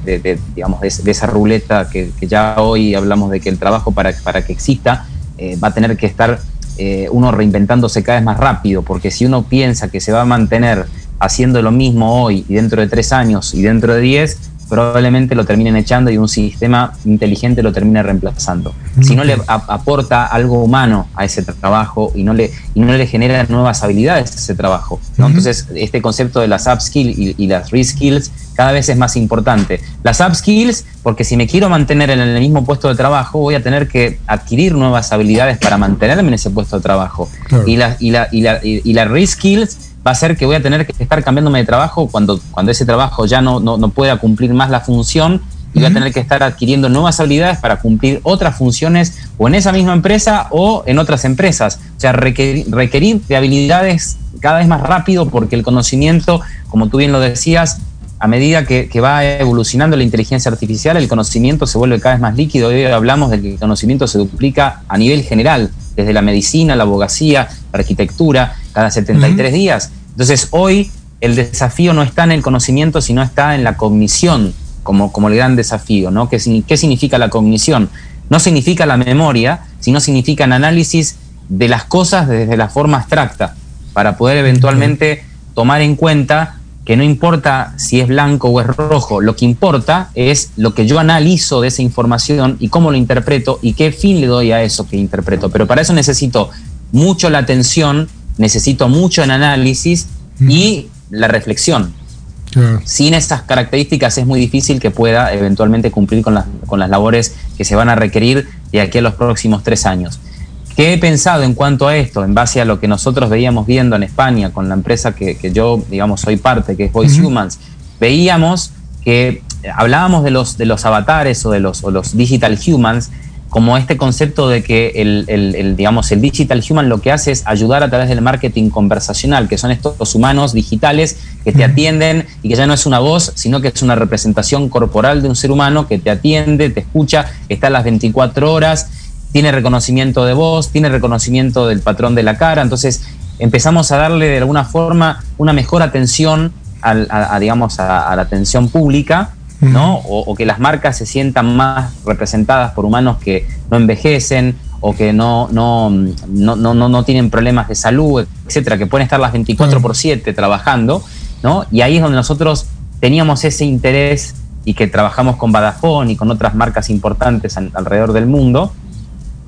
digamos, de, esa ruleta que, ya hoy hablamos de que el trabajo para, para que exista eh, va a tener que estar eh, uno reinventándose cada vez más rápido, porque si uno piensa que se va a mantener haciendo lo mismo hoy y dentro de tres años y dentro de diez, probablemente lo terminen echando y un sistema inteligente lo termine reemplazando. Si no le aporta algo humano a ese trabajo y no le, y no le genera nuevas habilidades a ese trabajo. Entonces, este concepto de las upskills y, y las reskills cada vez es más importante. Las upskills, porque si me quiero mantener en el mismo puesto de trabajo, voy a tener que adquirir nuevas habilidades para mantenerme en ese puesto de trabajo. Y, la, y, la, y, la, y las reskills va a ser que voy a tener que estar cambiándome de trabajo cuando, cuando ese trabajo ya no, no, pueda cumplir más la función y voy a tener que estar adquiriendo nuevas habilidades para cumplir otras funciones o en esa misma empresa o en otras empresas. O sea, requerir, requerir de habilidades cada vez más rápido porque el conocimiento, como tú bien lo decías, a medida que, que, va evolucionando la inteligencia artificial, el conocimiento se vuelve cada vez más líquido. Hoy hablamos de que el conocimiento se duplica a nivel general, desde la medicina, la abogacía, la arquitectura, cada 73 días. Entonces, hoy el desafío no está en el conocimiento, sino está en la cognición, como, como el gran desafío. ¿no? ¿Qué, ¿Qué significa la cognición? No significa la memoria, sino significa el análisis de las cosas desde la forma abstracta, para poder eventualmente tomar en cuenta que no importa si es blanco o es rojo, lo que importa es lo que yo analizo de esa información y cómo lo interpreto y qué fin le doy a eso que interpreto. Pero para eso necesito mucho la atención necesito mucho en análisis y la reflexión. Sin estas características es muy difícil que pueda eventualmente cumplir con las, con las labores que se van a requerir de aquí a los próximos tres años. ¿Qué he pensado en cuanto a esto? En base a lo que nosotros veíamos viendo en España con la empresa que, que yo, digamos, soy parte, que es Voice Humans, veíamos que hablábamos de los, de los avatares o de los, o los digital humans como este concepto de que el, digamos, el digital human lo que hace es ayudar a través del marketing conversacional, que son estos humanos digitales que te atienden y que ya no es una voz, sino que es una representación corporal de un ser humano que te atiende, te escucha, está a las 24 horas, tiene reconocimiento de voz, tiene reconocimiento del patrón de la cara, entonces empezamos a darle de alguna forma una mejor atención a, digamos, a la atención pública ¿no? O, que las marcas se sientan más representadas por humanos que no envejecen o que no, no, no, no, no tienen problemas de salud, etcétera, que pueden estar las 24 por 7 trabajando, ¿no? Y ahí es donde nosotros teníamos ese interés y que trabajamos con Vodafone y con otras marcas importantes alrededor del mundo,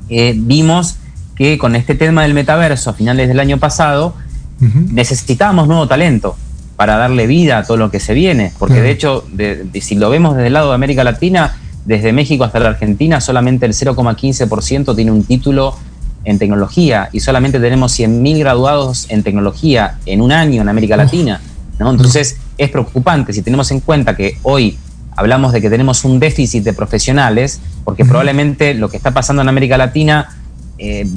eh, vimos que con este tema del metaverso a finales del año pasado necesitábamos nuevo talento para darle vida a todo lo que se viene. Porque de hecho, si lo vemos desde el lado de América Latina, desde México hasta la Argentina, solamente el 0,15% tiene un título en tecnología y solamente tenemos 100.000 graduados en tecnología en un año en América Latina. ¿no? Entonces es preocupante si tenemos en cuenta que hoy hablamos de que tenemos un déficit de profesionales, porque probablemente lo que está pasando en América Latina eh,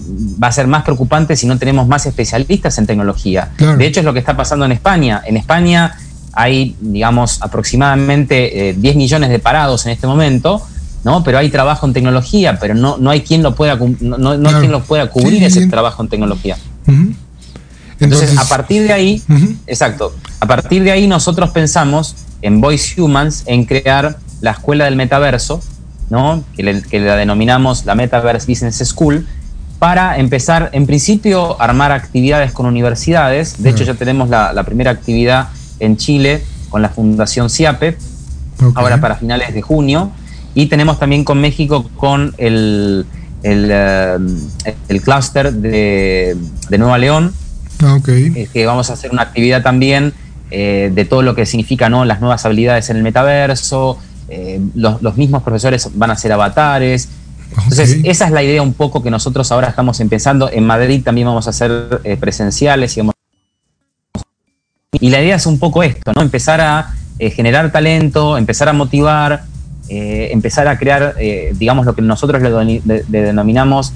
va a ser más preocupante si no tenemos más especialistas en tecnología. De hecho, es lo que está pasando en España. En España hay, digamos, aproximadamente 10 eh, millones de parados en este momento, ¿no? Pero hay trabajo en tecnología, pero no, no hay quien lo pueda, no, no, quien lo pueda cubrir ese trabajo en tecnología. Entonces, a partir de ahí, exacto, a partir de ahí nosotros pensamos en Voice Humans en crear la escuela del metaverso, ¿no? que, que la denominamos la Metaverse Business School, para empezar, en principio, armar actividades con universidades. De hecho, ya tenemos la, primera actividad en Chile con la Fundación CIAPE, ahora para finales de junio. Y tenemos también con México con el, el, eh, el clúster de, Nueva León, ah, eh, que vamos a hacer una actividad también eh, de todo lo que significa ¿no? las nuevas habilidades en el metaverso. los, los mismos profesores van a ser avatares, entonces, esa es la idea un poco que nosotros ahora estamos empezando. En Madrid también vamos a hacer eh, presenciales y Y la idea es un poco esto, ¿no? Empezar a eh, generar talento, empezar a motivar, eh, empezar a crear, digamos, lo que nosotros le, denominamos,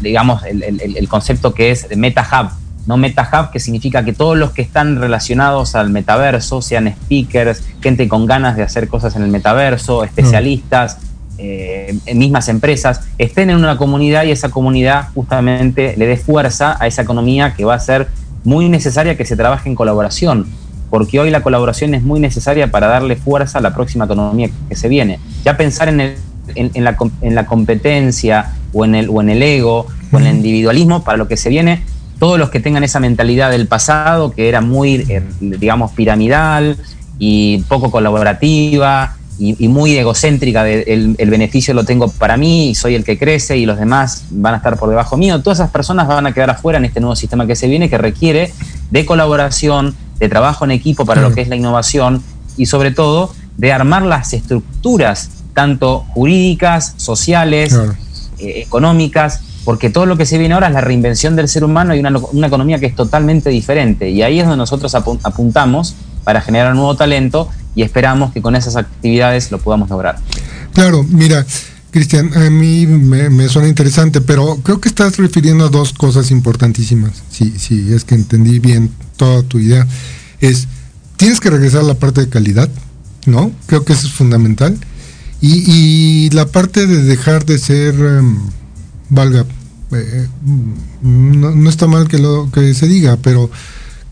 digamos, el, concepto que es Meta Hub, ¿no? Meta Hub, que significa que todos los que están relacionados al metaverso, sean speakers, gente con ganas de hacer cosas en el metaverso, especialistas, eh, mismas empresas estén en una comunidad y esa comunidad justamente le dé fuerza a esa economía que va a ser muy necesaria que se trabaje en colaboración, porque hoy la colaboración es muy necesaria para darle fuerza a la próxima economía que se viene. Ya pensar en, el, en, la, en la, competencia o en, el, o en el ego o en el individualismo para lo que se viene, todos los que tengan esa mentalidad del pasado que era muy, eh, digamos, piramidal, y poco colaborativa y, muy egocéntrica de el, el, beneficio lo tengo para mí y soy el que crece y los demás van a estar por debajo mío. Todas esas personas van a quedar afuera en este nuevo sistema que se viene que requiere de colaboración, de trabajo en equipo para lo que es la innovación y sobre todo de armar las estructuras tanto jurídicas, sociales, eh, económicas, porque todo lo que se viene ahora es la reinvención del ser humano y una, una economía que es totalmente diferente. Y ahí es donde nosotros apuntamos para generar un nuevo talento y esperamos que con esas actividades lo podamos lograr. Claro, mira, Cristian, a mí me, suena interesante, pero creo que estás refiriendo a dos cosas importantísimas, si, si es que entendí bien toda tu idea. Es, tienes que regresar a la parte de calidad, ¿no? Creo que eso es fundamental. Y, la parte de dejar de ser, em, valga, eh, no, está mal que, lo, que se diga, pero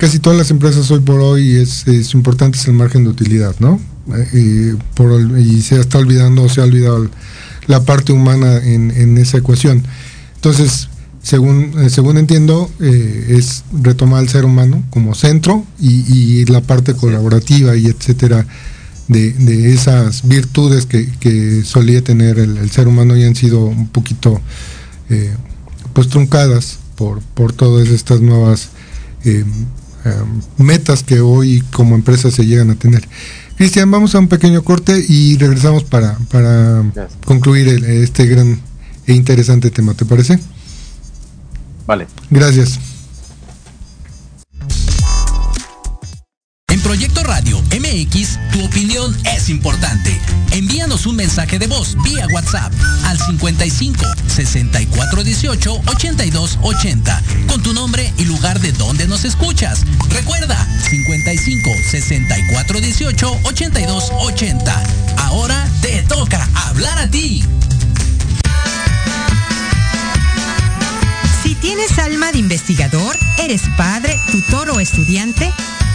casi todas las empresas hoy por hoy es, importante es el margen de utilidad, ¿no? Eh, y se está olvidando, se ha olvidado la parte humana en, esa ecuación. Entonces, según, eh, según entiendo, eh, es retomar al ser humano como centro y, la parte colaborativa y etcétera de, esas virtudes que, solía tener el, ser humano y han sido un poquito pues truncadas por, por todas estas nuevas Em, metas que hoy como empresa se llegan a tener. Cristian, vamos a un pequeño corte y regresamos para, para concluir este gran e interesante tema, ¿te parece? Vale. Gracias. En Proyecto Radio MX, es importante. Envíanos un mensaje de voz vía WhatsApp al 55 64 18 82 80 con tu nombre y lugar de donde nos escuchas. Recuerda 55 64 18 82 80. Ahora te toca hablar a ti. Si tienes alma de investigador, eres padre, tutor o estudiante,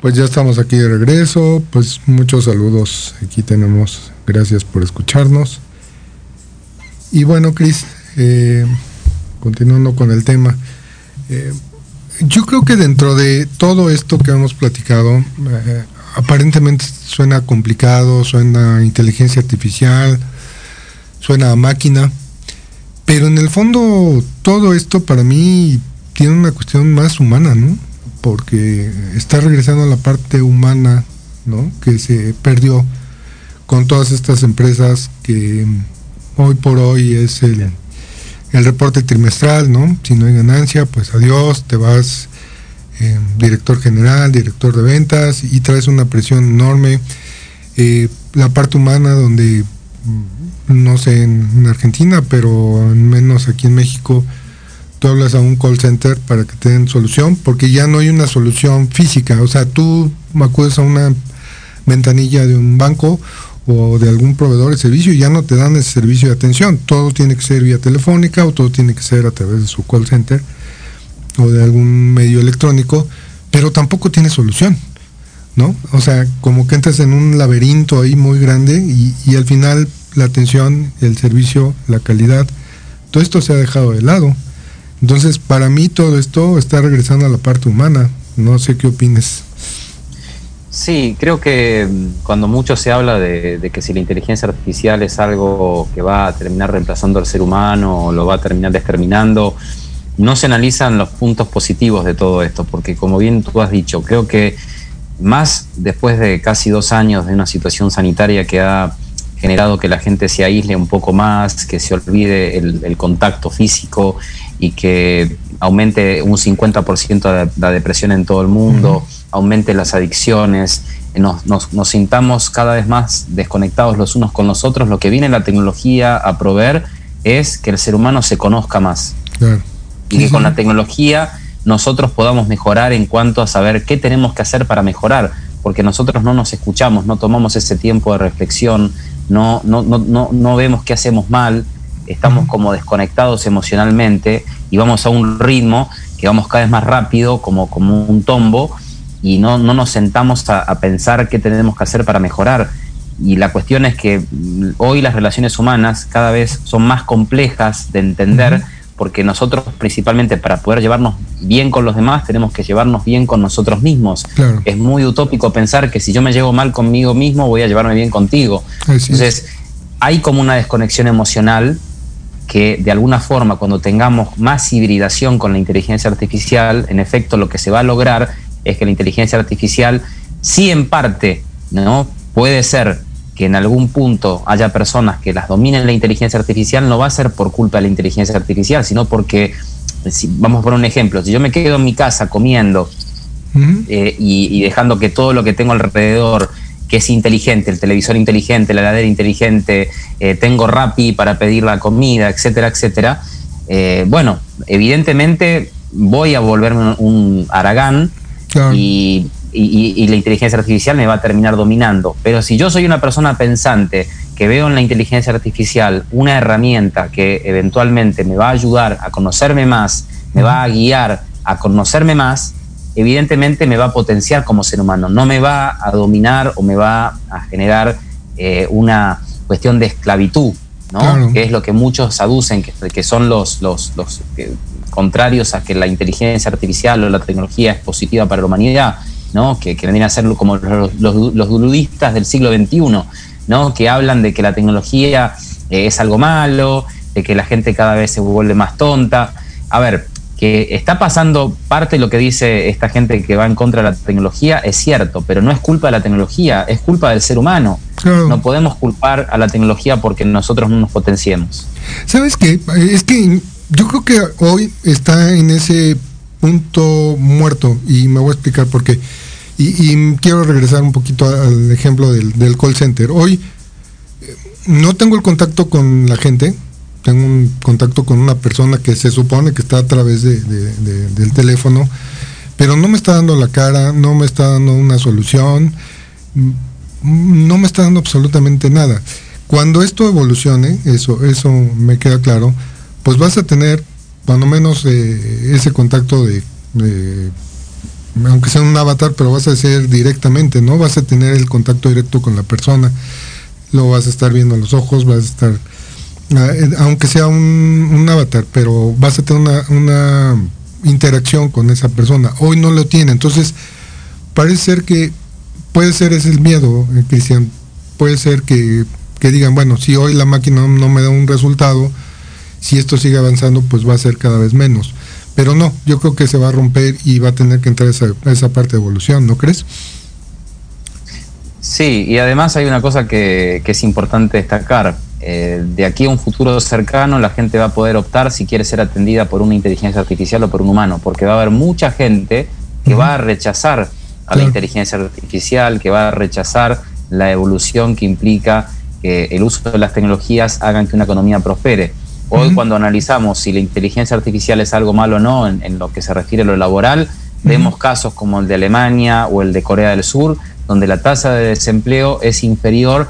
Pues ya estamos aquí de regreso, pues muchos saludos aquí tenemos, gracias por escucharnos. Y bueno, Cris, eh, continuando con el tema, eh, yo creo que dentro de todo esto que hemos platicado, eh, aparentemente suena complicado, suena inteligencia artificial, suena a máquina, pero en el fondo todo esto para mí tiene una cuestión más humana, ¿no? Porque está regresando a la parte humana, ¿no? Que se perdió con todas estas empresas que hoy por hoy es el, el reporte trimestral, ¿no? Si no hay ganancia, pues adiós, te vas eh, director general, director de ventas y traes una presión enorme. Eh, la parte humana donde, mm, no sé, en Argentina, pero al menos aquí en México, tú hablas a un call center para que te den solución, porque ya no hay una solución física. O sea, tú acudes a una ventanilla de un banco o de algún proveedor de servicio y ya no te dan ese servicio de atención. Todo tiene que ser vía telefónica o todo tiene que ser a través de su call center o de algún medio electrónico, pero tampoco tiene solución. ¿no? O sea, como que entras en un laberinto ahí muy grande y, y al final la atención, el servicio, la calidad, todo esto se ha dejado de lado. Entonces, para mí todo esto está regresando a la parte humana. No sé qué opines. Sí, creo que mm, cuando mucho se habla de, que si la inteligencia artificial es algo que va a terminar reemplazando al ser humano o lo va a terminar exterminando, no se analizan los puntos positivos de todo esto, porque como bien tú has dicho, creo que más después de casi dos años de una situación sanitaria que ha generado que la gente se aísle un poco más, que se olvide el, contacto físico y que aumente un 50% la depresión en todo el mundo aumente las adicciones, nos, nos, sintamos cada vez más desconectados los unos con los otros, lo que viene la tecnología a proveer es que el ser humano se conozca más. Y que con la tecnología nosotros podamos mejorar en cuanto a saber qué tenemos que hacer para mejorar, porque nosotros no nos escuchamos, no tomamos ese tiempo de reflexión, no, no, no, no, vemos qué hacemos mal, estamos como desconectados emocionalmente y vamos a un ritmo que vamos cada vez más rápido, como, como un tombo, y no, no nos sentamos a, pensar qué tenemos que hacer para mejorar. Y la cuestión es que mm, hoy las relaciones humanas cada vez son más complejas de entender porque nosotros principalmente para poder llevarnos bien con los demás tenemos que llevarnos bien con nosotros mismos. Es muy utópico pensar que si yo me llevo mal conmigo mismo voy a llevarme bien contigo. Entonces hay como una desconexión emocional que de alguna forma cuando tengamos más hibridación con la inteligencia artificial, en efecto lo que se va a lograr es que la inteligencia artificial sí en parte, ¿no? Puede ser que en algún punto haya personas que las dominen la inteligencia artificial, no va a ser por culpa de la inteligencia artificial, sino porque, si, vamos por un ejemplo, si yo me quedo en mi casa comiendo eh, y, dejando que todo lo que tengo alrededor, que es inteligente, el televisor inteligente, la heladera inteligente, eh, tengo Rappi para pedir la comida, etcétera, etcétera, eh, bueno, evidentemente voy a volverme un, aragán y, la inteligencia artificial me va a terminar dominando. Pero si yo soy una persona pensante que veo en la inteligencia artificial una herramienta que eventualmente me va a ayudar a conocerme más, me va a guiar a conocerme más, evidentemente me va a potenciar como ser humano, no me va a dominar o me va a generar eh, una cuestión de esclavitud, ¿no? que es lo que muchos aducen, que, que son los, los, los contrarios a que la inteligencia artificial o la tecnología es positiva para la humanidad, ¿no? que, que vendrían a ser como los, los, del siglo XXI, ¿no? que hablan de que la tecnología eh, es algo malo, de que la gente cada vez se vuelve más tonta. A ver, que está pasando parte de lo que dice esta gente que va en contra de la tecnología, es cierto, pero no es culpa de la tecnología, es culpa del ser humano. No podemos culpar a la tecnología porque nosotros no nos potenciemos. ¿Sabes qué? Es que yo creo que hoy está en ese punto muerto y me voy a explicar por qué. Y, quiero regresar un poquito al ejemplo del, call center. Hoy eh, no tengo el contacto con la gente, tengo un contacto con una persona que se supone que está a través del teléfono, pero no me está dando la cara, no me está dando una solución, mm, no me está dando absolutamente nada. Cuando esto evolucione, eso, eso me queda claro, pues vas a tener cuando menos eh, ese contacto de, aunque sea un avatar, pero vas a ser directamente, ¿no? Vas a tener el contacto directo con la persona, lo vas a estar viendo a los ojos, vas a estar, aunque sea un, avatar, pero vas a tener una, una, interacción con esa persona. Hoy no lo tiene, entonces parece ser que puede ser ese el miedo, eh, Cristian, puede ser que, que digan, bueno, si hoy la máquina no me da un resultado, si esto sigue avanzando, pues va a ser cada vez menos. Pero no, yo creo que se va a romper y va a tener que entrar esa, esa parte de evolución, ¿no crees? Sí, y además hay una cosa que, es importante destacar. Eh, de aquí a un futuro cercano la gente va a poder optar si quiere ser atendida por una inteligencia artificial o por un humano, porque va a haber mucha gente que va a rechazar a la inteligencia artificial, que va a rechazar la evolución que implica que el uso de las tecnologías hagan que una economía prospere. Hoy cuando analizamos si la inteligencia artificial es algo malo o no en, lo que se refiere a lo laboral, vemos casos como el de Alemania o el de Corea del Sur, donde la tasa de desempleo es inferior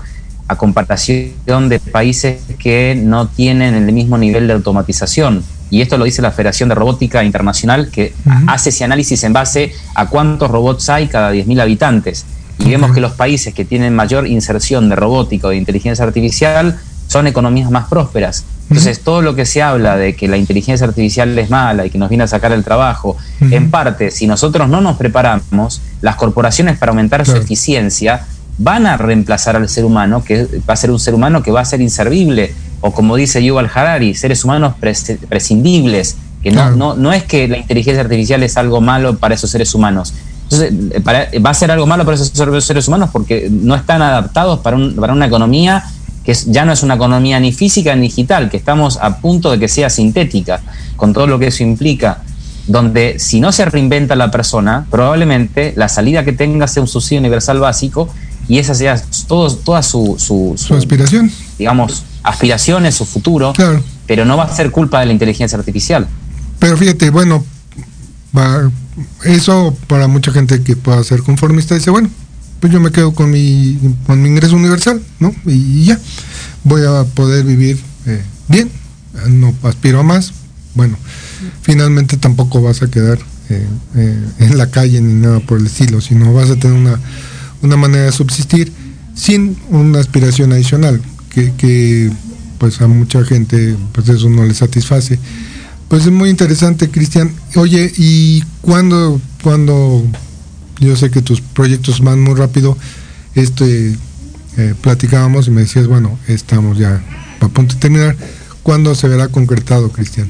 a comparación de países que no tienen el mismo nivel de automatización. y esto lo dice la Federación de Robótica Internacional, que hace ese análisis en base a cuántos robots hay cada 10.000 habitantes. Y vemos que los países que tienen mayor inserción de robótica o de inteligencia artificial son economías más prósperas. Entonces, todo lo que se habla de que la inteligencia artificial es mala y que nos viene a sacar el trabajo, en parte, si nosotros no nos preparamos, las corporaciones para aumentar su eficiencia van a reemplazar al ser humano, que va a ser un ser humano que va a ser inservible, o como dice Yuval Harari, seres humanos prescindibles, que no, no, no es que la inteligencia artificial es algo malo para esos seres humanos. Entonces, va a ser algo malo para esos seres humanos porque no están adaptados para, para una economía que ya no es una economía ni física ni digital, que estamos a punto de que sea sintética, con todo lo que eso implica, donde si no se reinventa la persona, probablemente la salida que tenga sea un subsidio universal básico y esa sea todo, toda su, su, aspiración. Digamos, aspiraciones, su futuro, pero no va a ser culpa de la inteligencia artificial. Pero fíjate, bueno, eso para mucha gente que pueda ser conformista dice, bueno, pues yo me quedo con mi, con mi ingreso universal, ¿no? Y, ya, voy a poder vivir eh, bien, no aspiro a más. Bueno, finalmente tampoco vas a quedar eh, eh, en la calle ni nada por el estilo, sino vas a tener una, una manera de subsistir sin una aspiración adicional, que, pues a mucha gente pues eso no le satisface. Pues es muy interesante, Cristian. Oye, ¿y cuándo, cuando yo sé que tus proyectos van muy rápido. Este, eh, platicábamos y me decías, bueno, estamos ya a punto de terminar. ¿Cuándo se verá concretado, Cristian?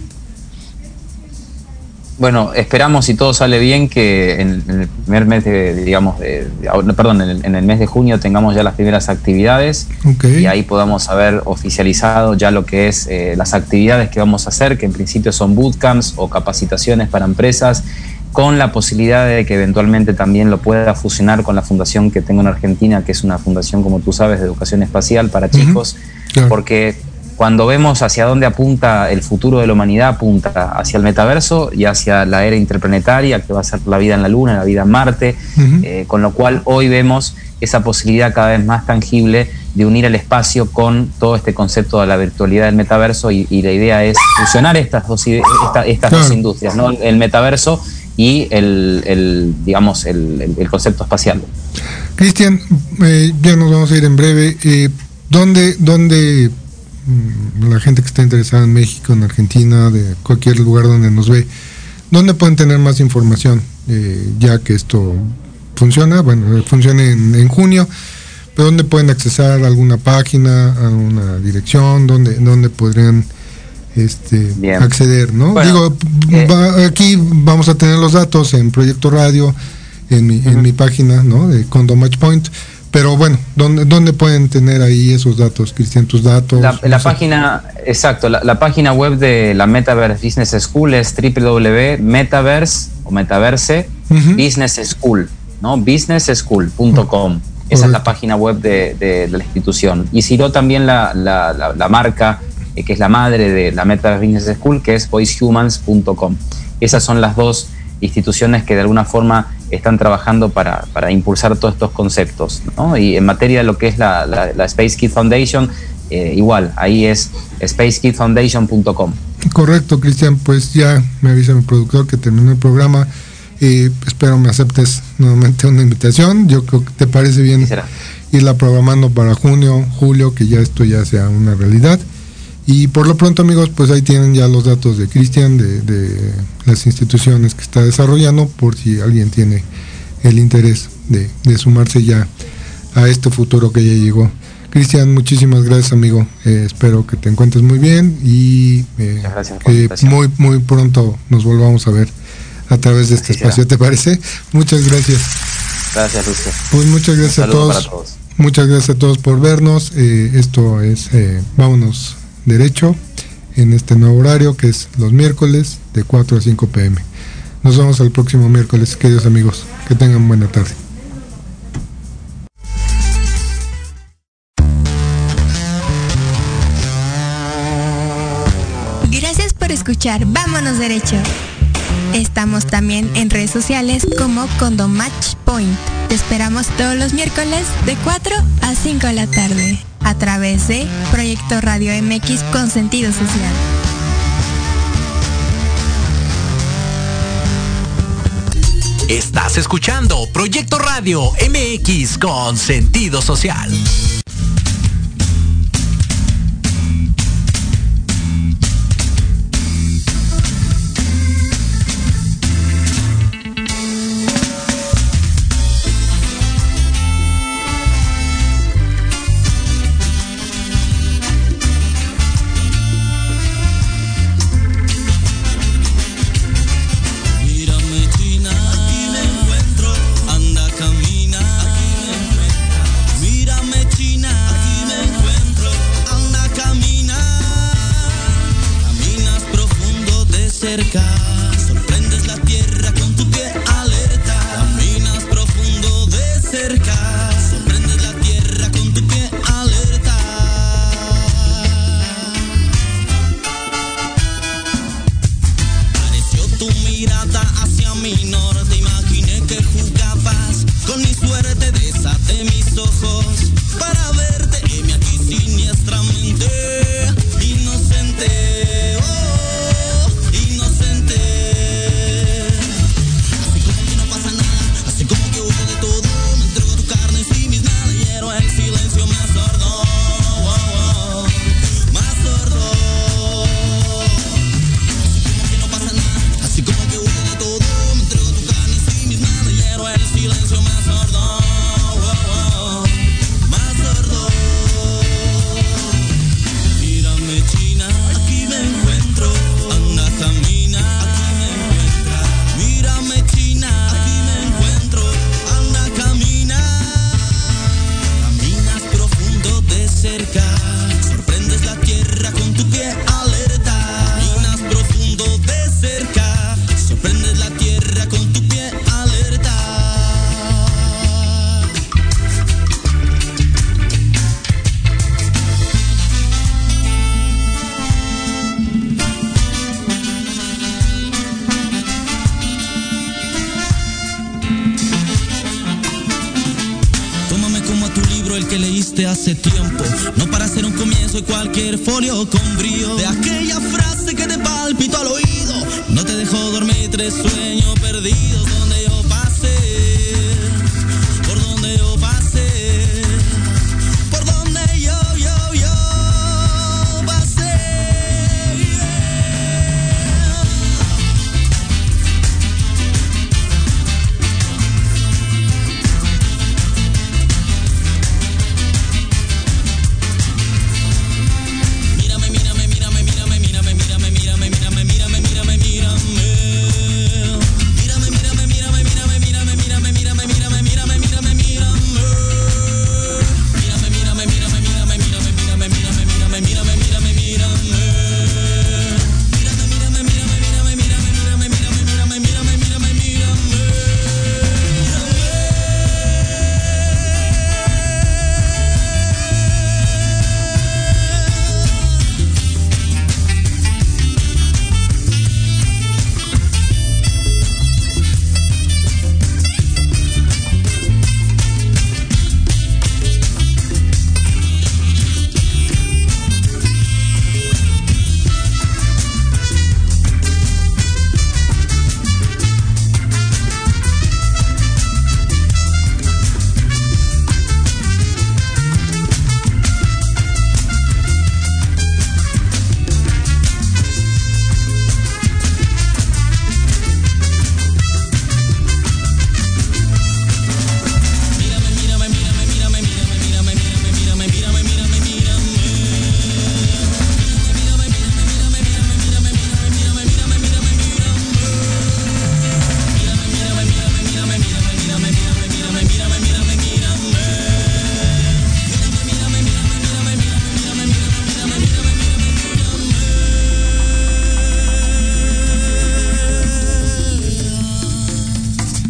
Bueno, esperamos si todo sale bien que en, el primer mes de, digamos, de, perdón, en el, mes de junio tengamos ya las primeras actividades y ahí podamos haber oficializado ya lo que es eh, las actividades que vamos a hacer, que en principio son bootcamps o capacitaciones para empresas con la posibilidad de que eventualmente también lo pueda fusionar con la fundación que tengo en Argentina, que es una fundación, como tú sabes, de educación espacial para chicos, porque cuando vemos hacia dónde apunta el futuro de la humanidad, apunta hacia el metaverso y hacia la era interplanetaria, que va a ser la vida en la Luna, la vida en Marte, eh, con lo cual hoy vemos esa posibilidad cada vez más tangible de unir el espacio con todo este concepto de la virtualidad del metaverso y, la idea es fusionar estas dos, estas dos industrias, ¿no? el metaverso y el, digamos, el, concepto espacial. Cristian, eh, ya nos vamos a ir en breve. Eh, ¿Dónde, dónde la gente que está interesada en México, en Argentina, de cualquier lugar donde nos ve, dónde pueden tener más información, eh, ya que esto funciona, bueno, funciona en, junio, pero dónde pueden accesar a alguna página, a una dirección, dónde, dónde podrían este, acceder, ¿no? Digo, eh, aquí vamos a tener los datos en Proyecto Radio, en mi, en mi página, ¿no? De Condo Match Point. Pero bueno, ¿dónde, ¿dónde pueden tener ahí esos datos, Cristian, tus datos? La, página, exacto, la, página web de la Metaverse Business School es www.metaverse o metaverse business school, ¿no? businessschool.com. Esa es la página web de, de, la institución. Y si no, también la, la marca eh, que es la madre de la Meta Business School, que es voicehumans.com. Esas son las dos instituciones que de alguna forma están trabajando para, impulsar todos estos conceptos. Y en materia de lo que es la, Space Kid Foundation, eh, igual, ahí es spacekidfoundation.com. Correcto, Cristian, pues ya me avisa mi productor que terminó el programa. y espero me aceptes nuevamente una invitación. Yo creo que te parece bien irla programando para junio, julio, que ya esto ya sea una realidad. Y por lo pronto, amigos, pues ahí tienen ya los datos de Cristian, de, las instituciones que está desarrollando, por si alguien tiene el interés de, sumarse ya a este futuro que ya llegó. Cristian, muchísimas gracias, amigo. Eh, espero que te encuentres muy bien y eh, que muy, muy pronto nos volvamos a ver a través de este espacio. ¿Te parece? Muchas gracias. Gracias, Lucio. Pues muchas gracias a todos. Muchas gracias a todos por vernos. Eh, esto es Vámonos derecho en este nuevo horario que es los miércoles de 4 a 5 pm. Nos vemos el próximo miércoles, queridos amigos. Que tengan buena tarde. Gracias por escuchar Vámonos Derecho. Estamos también en redes sociales como Condomatch Point. Te esperamos todos los miércoles de 4 a 5 de la tarde a través de Proyecto Radio MX con sentido social. Estás escuchando Proyecto Radio MX con sentido social.